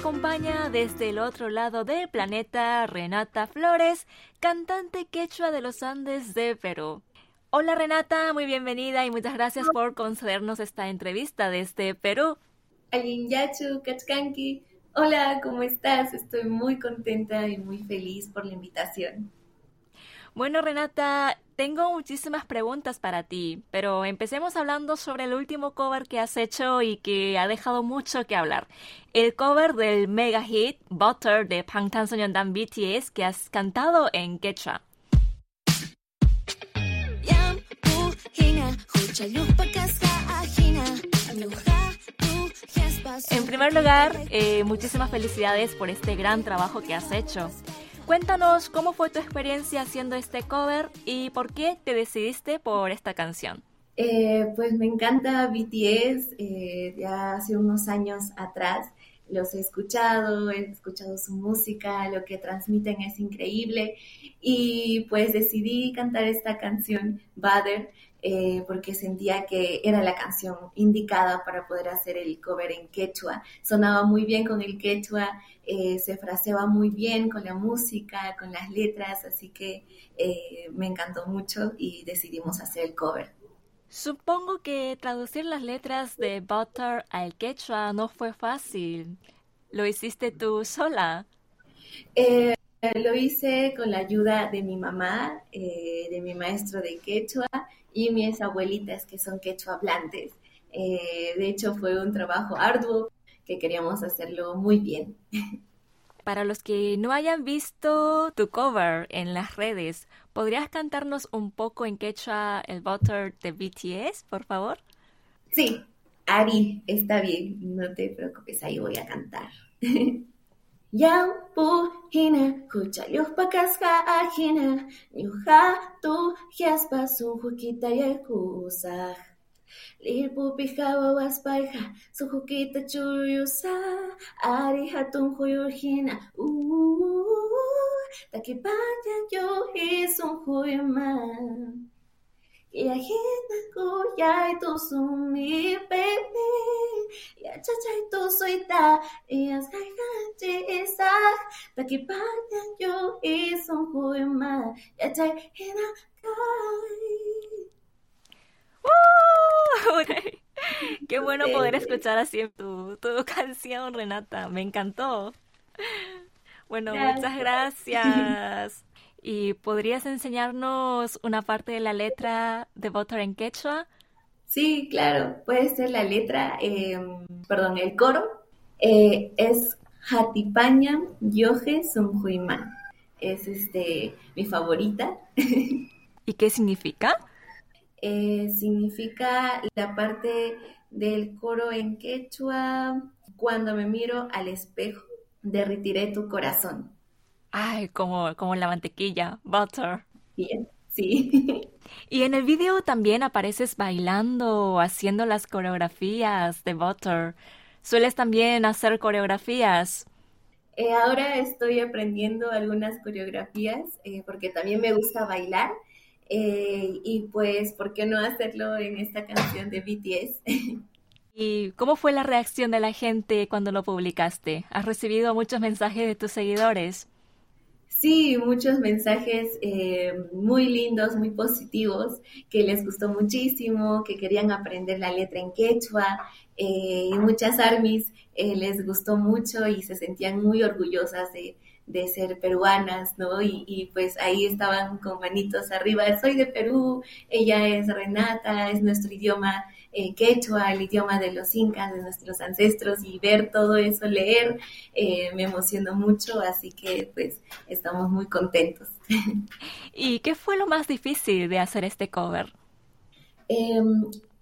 acompaña desde el otro lado del planeta Renata Flores, cantante quechua de los Andes de Perú. Hola Renata, muy bienvenida y muchas gracias por concedernos esta entrevista desde Perú. Alinyachu, Kachkanki. Hola, ¿cómo estás? Estoy muy contenta y muy feliz por la invitación. Bueno, Renata, tengo muchísimas preguntas para ti, pero empecemos hablando sobre el último cover que has hecho y que ha dejado mucho que hablar. El cover del mega hit Butter de Bangtansoñondan BTS que has cantado en quechua. En primer lugar, eh, muchísimas felicidades por este gran trabajo que has hecho. Cuéntanos cómo fue tu experiencia haciendo este cover y por qué te decidiste por esta canción. Eh, pues me encanta BTS, eh, ya hace unos años atrás los he escuchado, he escuchado su música, lo que transmiten es increíble y pues decidí cantar esta canción, Butter, eh, porque sentía que era la canción indicada para poder hacer el cover en quechua. Sonaba muy bien con el quechua, eh, se fraseaba muy bien con la música, con las letras, así que eh, me encantó mucho y decidimos hacer el cover. Supongo que traducir las letras de Butter al quechua no fue fácil. ¿Lo hiciste tú sola? lo hice con la ayuda de mi mamá, de mi maestro de quechua y mis abuelitas que son quechua hablantes. Eh, de hecho, fue un trabajo arduo que queríamos hacerlo muy bien. Para los que no hayan visto tu cover en las redes, ¿podrías cantarnos un poco en quechua el Butter de BTS, por favor? Sí, Ari, está bien, no te preocupes, ahí voy a cantar. Yampu hina, kuchallukpa kasqa ajina, ñuqatu yaspa sunqukita yakusaq. Lirpupi wawaspayqa suqukita churuyusaq, ari hatun quyurhina, uuuu, takipanya yuhi sunquyman. Yahina kuyay tusumi baby Yachachay tusuita Iyas isak Takipanya yo isong huyma Yachay hina Qué bueno poder escuchar así tu, tu canción, Renata. Me encantó. Bueno, muchas gracias. ¿Y podrías enseñarnos una parte de la letra de Butter en quechua? Sí, claro, puede ser la letra, em, perdón, el coro. Eh, es Hatipaña Yoje Sunjuiman. Es este, mi favorita. ¿Y qué significa? Eh, significa la parte del coro en quechua. Cuando me miro al espejo, derritiré tu corazón. Ay, como, como la mantequilla, butter. Bien, sí. Y en el video también apareces bailando, haciendo las coreografías de Butter. ¿Sueles también hacer coreografías? Eh, ahora estoy aprendiendo algunas coreografías eh, porque también me gusta bailar. Eh, y pues, ¿por qué no hacerlo en esta canción de BTS? ¿Y cómo fue la reacción de la gente cuando lo publicaste? ¿Has recibido muchos mensajes de tus seguidores? Sí, muchos mensajes eh, muy lindos, muy positivos, que les gustó muchísimo, que querían aprender la letra en quechua. Eh, y muchas armies eh, les gustó mucho y se sentían muy orgullosas de, de ser peruanas, ¿no? Y, y, pues ahí estaban con manitos arriba, soy de Perú, ella es Renata, es nuestro idioma eh, quechua, el idioma de los incas, de nuestros ancestros, y ver todo eso, leer, eh, me emocionó mucho, así que pues estamos muy contentos. ¿Y qué fue lo más difícil de hacer este cover? Eh,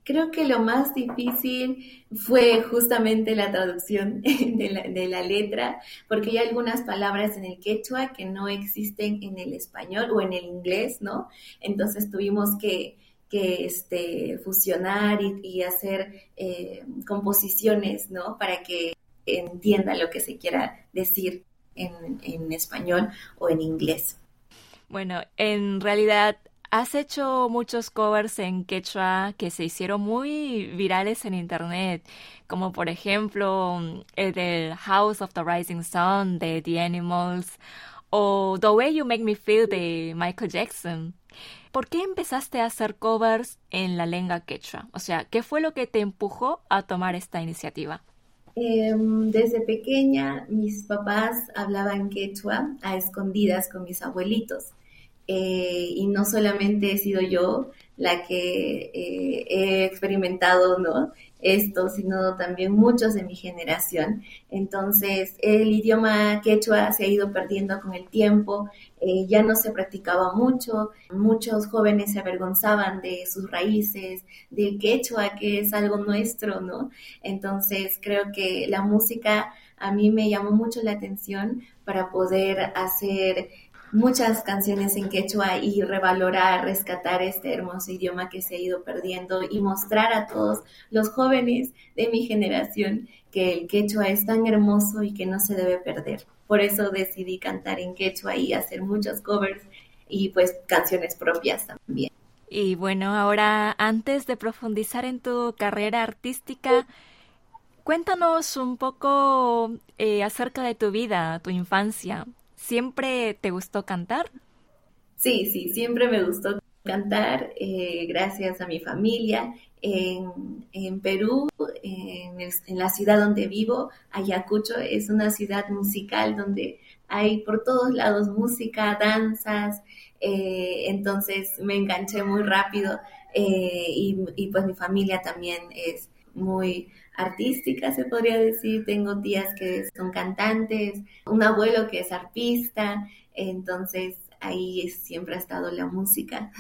creo que lo más difícil fue justamente la traducción de la, de la, letra, porque hay algunas palabras en el quechua que no existen en el español o en el inglés, ¿no? Entonces tuvimos que, este, fusionar y, hacer eh, composiciones, ¿no? Para que entienda lo que se quiera decir en español o en inglés. Bueno, en realidad Has hecho muchos covers en quechua que se hicieron muy virales en internet, como por ejemplo el del House of the Rising Sun de The Animals o The Way You Make Me Feel de Michael Jackson. ¿Por qué empezaste a hacer covers en la lengua quechua? O sea, ¿qué fue lo que te empujó a tomar esta iniciativa? Em, desde pequeña mis papás hablaban quechua a escondidas con mis abuelitos. Eh, y no solamente he sido yo la que eh, he experimentado ¿no? esto, sino también muchos de mi generación. Entonces, el idioma quechua se ha ido perdiendo con el tiempo, eh, ya no se practicaba mucho, muchos jóvenes se avergonzaban de sus raíces, de quechua, que es algo nuestro, ¿no? Entonces, creo que la música a mí me llamó mucho la atención para poder hacer muchas canciones en quechua y revalorar, rescatar este hermoso idioma que se ha ido perdiendo y mostrar a todos los jóvenes de mi generación que el quechua es tan hermoso y que no se debe perder. Por eso decidí cantar en quechua y hacer muchos covers y pues canciones propias también. Y bueno, ahora antes de profundizar en tu carrera artística, cuéntanos un poco eh, acerca de tu vida, tu infancia. ¿Siempre te gustó cantar? Sí, sí, siempre me gustó cantar eh, gracias a mi familia. En, Perú, en, la ciudad donde vivo, Ayacucho, es una ciudad musical donde hay por todos lados música, danzas, eh, entonces me enganché muy rápido eh, y, y, pues mi familia también es muy artística, se podría decir. Tengo tías que son cantantes, un abuelo que es artista, entonces ahí siempre ha estado la música.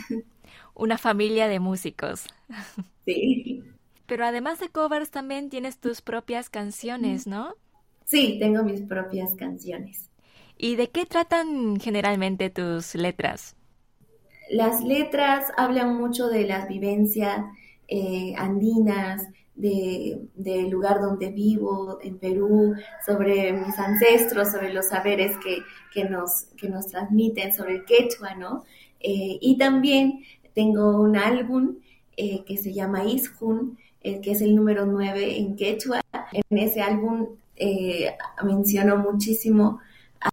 Una familia de músicos. Sí. Pero además de covers también tienes tus propias canciones, ¿no? Sí, tengo mis propias canciones. ¿Y de qué tratan generalmente tus letras? Las letras hablan mucho de las vivencias eh, andinas, del lugar donde vivo, en Perú, sobre mis ancestros, sobre los saberes que, que, nos, que nos transmiten, sobre el quechua, ¿no? Eh, y también tengo un álbum eh, que se llama Ishun, eh, que es el número 9 en quechua. En ese álbum menciono muchísimo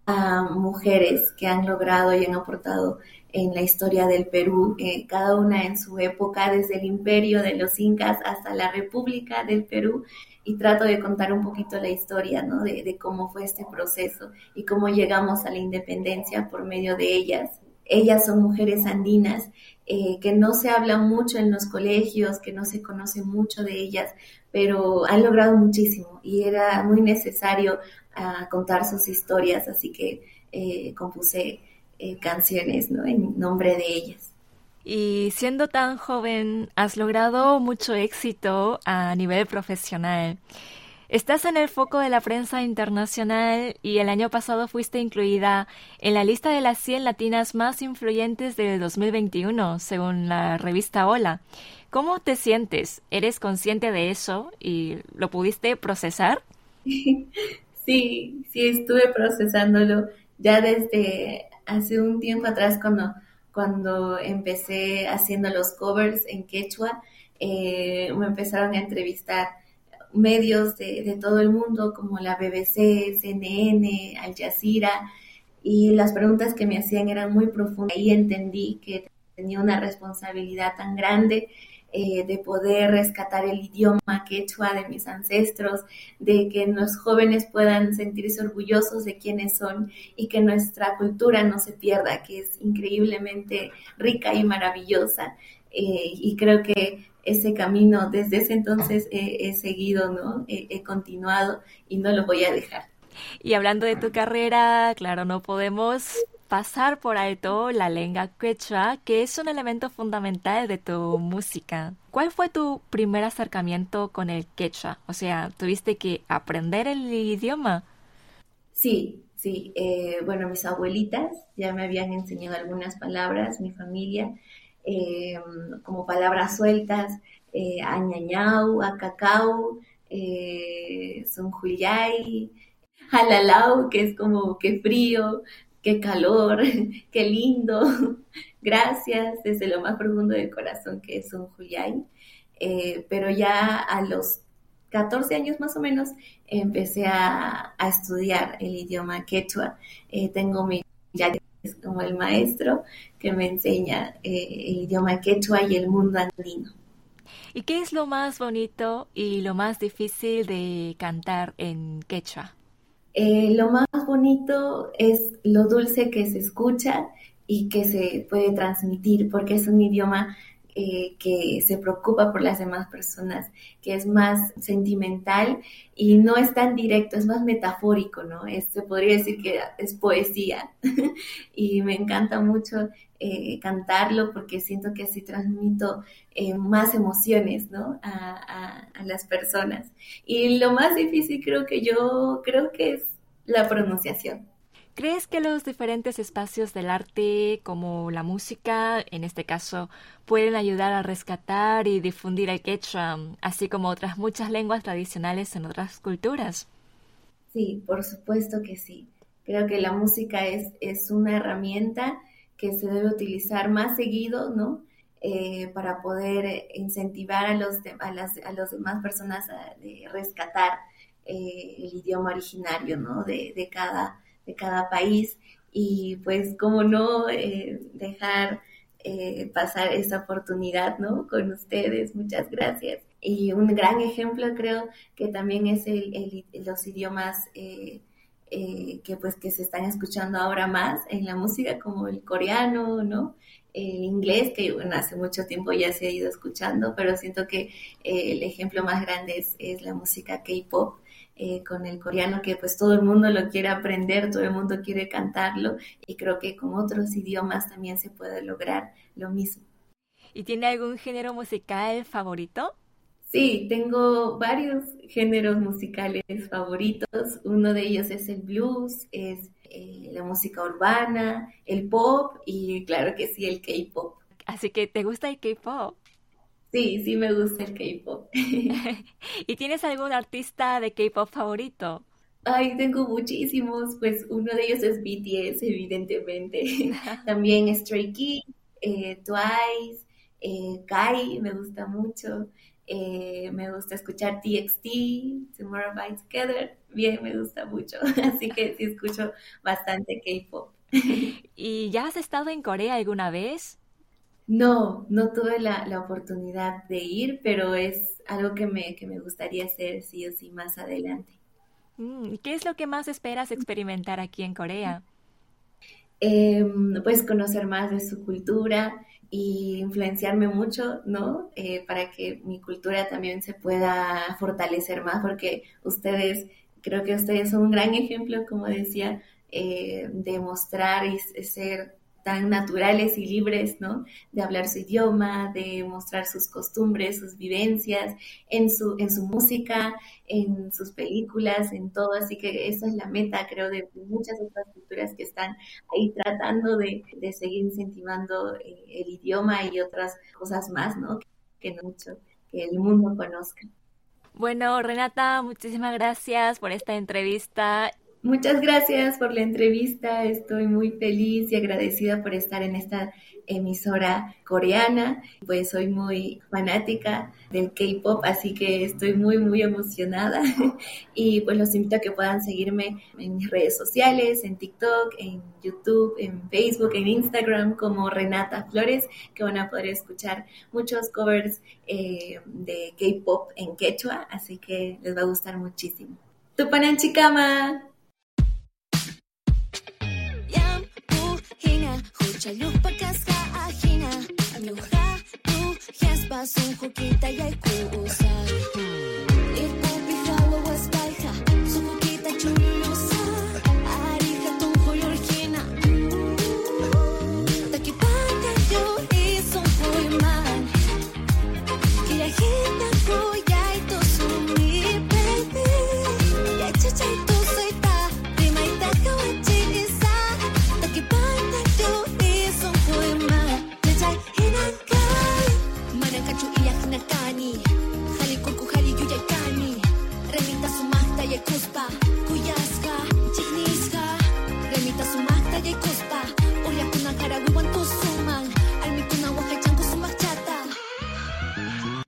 a mujeres que han logrado y han aportado en la historia del Perú, eh, cada una en su época, desde el imperio de los incas hasta la República del Perú, y trato de contar un poquito la historia ¿no? de, cómo fue este proceso y cómo llegamos a la independencia por medio de ellas. Ellas son mujeres andinas eh, que no se hablan mucho en los colegios, que no se conoce mucho de ellas, pero han logrado muchísimo y era muy necesario ah, contar sus historias, así que eh, compuse eh, canciones en nombre de ellas. Y siendo tan joven, has logrado mucho éxito a nivel profesional. Estás en el foco de la prensa internacional y el año pasado fuiste incluida en la lista de las 100 latinas más influyentes del 2021, según la revista Hola. ¿Cómo te sientes? ¿Eres consciente de eso y lo pudiste procesar? Sí, sí, estuve procesándolo ya desde hace un tiempo atrás cuando, cuando empecé haciendo los covers en quechua, eh, me empezaron a entrevistar medios de, todo el mundo como la BBC, CNN, Al Jazeera, y las preguntas que me hacían eran muy profundas. Ahí entendí que tenía una responsabilidad tan grande eh, de poder rescatar el idioma quechua de mis ancestros, de que los jóvenes puedan sentirse orgullosos de quienes son y que nuestra cultura no se pierda, que es increíblemente rica y maravillosa. Eh, y creo que ese camino desde ese entonces he, seguido, ¿no? he continuado y no lo voy a dejar. Y hablando de tu carrera, claro, no podemos pasar por alto la lengua quechua, que es un elemento fundamental de tu música. ¿Cuál fue tu primer acercamiento con el quechua? O sea, ¿tuviste que aprender el idioma? Sí, sí. Eh, bueno, mis abuelitas ya me habían enseñado algunas palabras, mi familia, eh, como palabras sueltas, eh, añañau, acacau, eh, sonjuyay, halalau, que es como que frío, qué calor, qué lindo. Gracias desde lo más profundo del corazón que es un Huyay. Eh, pero ya a los 14 años más o menos empecé a, estudiar el idioma quechua. Eh, tengo mi es como el maestro que me enseña eh, el idioma quechua y el mundo andino. ¿Y qué es lo más bonito y lo más difícil de cantar en quechua? Eh, lo más bonito es lo dulce que se escucha y que se puede transmitir, porque es un idioma eh, que se preocupa por las demás personas, que es más sentimental y no es tan directo, es más metafórico, ¿no? se podría decir que es poesía y me encanta mucho eh, cantarlo porque siento que así transmito eh, más emociones, ¿no? A las personas. Y lo más difícil creo que yo, creo que es la pronunciación. ¿Crees que los diferentes espacios del arte, como la música, en este caso, pueden ayudar a rescatar y difundir el quechua, así como otras muchas lenguas tradicionales en otras culturas? Sí, por supuesto que sí. Creo que la música es, es una herramienta que se debe utilizar más seguido, ¿no? Eh, para poder incentivar a los, a las a demás personas a rescatar eh, el idioma originario, ¿no? De, de cada de cada país y pues cómo no eh, dejar eh, pasar esa oportunidad, ¿no? Con ustedes, muchas gracias. Y un gran ejemplo creo que también es el, los idiomas eh, que pues que se están escuchando ahora más en la música, como el coreano, ¿no? El inglés, que bueno, hace mucho tiempo ya se ha ido escuchando, pero siento que el ejemplo más grande es la música K-pop, eh, con el coreano que pues todo el mundo lo quiere aprender, todo el mundo quiere cantarlo y creo que con otros idiomas también se puede lograr lo mismo. ¿Y tiene algún género musical favorito? Sí, tengo varios géneros musicales favoritos. Uno de ellos es el blues, es eh, la música urbana, el pop y claro que sí, el K-pop. Así que te gusta el K-pop. Sí, sí me gusta el K-pop. ¿Y tienes algún artista de K-pop favorito? Ay, tengo muchísimos, pues uno de ellos es BTS, evidentemente. También Stray Kids, eh, Twice, eh, Kai, me gusta mucho. Eh, me gusta escuchar TXT, Tomorrow by Together, bien, me gusta mucho. Así que sí escucho bastante K-pop. ¿Y ya has estado en Corea alguna vez? No, no tuve la, oportunidad de ir, pero es algo que me, que me gustaría hacer sí o sí más adelante. Mm, ¿Y qué es lo que más esperas experimentar aquí en Corea? Em, pues conocer más de su cultura y influenciarme mucho, ¿no? Eh, para que mi cultura también se pueda fortalecer más, porque ustedes, creo que ustedes son un gran ejemplo, como decía, eh, de mostrar y ser tan naturales y libres, ¿no? De hablar su idioma, de mostrar sus costumbres, sus vivencias en su, en su música, en sus películas, en todo. Así que esa es la meta, creo, de muchas otras culturas que están ahí tratando de, seguir incentivando eh, el idioma y otras cosas más, ¿no? Que, mucho, que el mundo conozca. Bueno, Renata, muchísimas gracias por esta entrevista Muchas gracias por la entrevista. Estoy muy feliz y agradecida por estar en esta emisora coreana. Pues soy muy fanática del K-pop, así que estoy muy, muy emocionada. Y pues los invito a que puedan seguirme en mis redes sociales, en TikTok, en YouTube, en Facebook, en Instagram como Renata Flores, que van a poder escuchar muchos covers eh, de K-pop en quechua, así que les va a gustar muchísimo. Tupanan chikama. Chaluk pakas ka ahina Amluha tu Hias pasung hukita yay